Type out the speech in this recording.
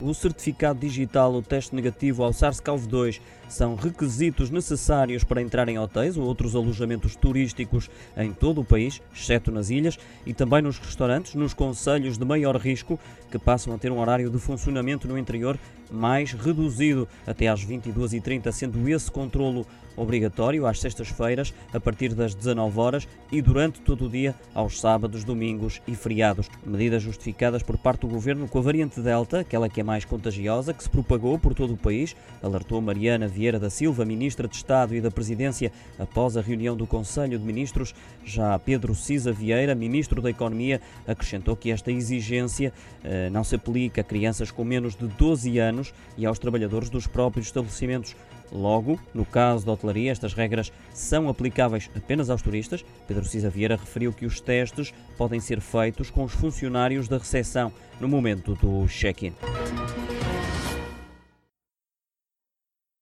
O certificado digital, o teste negativo ao SARS-CoV-2 são requisitos necessários para entrar em hotéis ou outros alojamentos turísticos em todo o país, exceto nas ilhas, e também nos restaurantes, nos conselhos de maior risco, que passam a ter um horário de funcionamento no interior mais reduzido, até às 22h30, sendo esse controlo obrigatório às sextas-feiras, a partir das 19 horas e durante todo o dia, aos sábados, domingos e feriados. Medidas justificadas por parte do governo com a variante Delta, aquela que é mais contagiosa, que se propagou por todo o país, alertou Mariana Vieira da Silva, ministra de Estado e da Presidência, após a reunião do Conselho de Ministros. Já Pedro Cisa Vieira, ministro da Economia, acrescentou que esta exigência eh, não se aplica a crianças com menos de 12 anos e aos trabalhadores dos próprios estabelecimentos. Logo, no caso da hotelaria, estas regras são aplicáveis apenas aos turistas. Pedro Cisa Vieira referiu que os testes podem ser feitos com os funcionários da recepção no momento do check-in.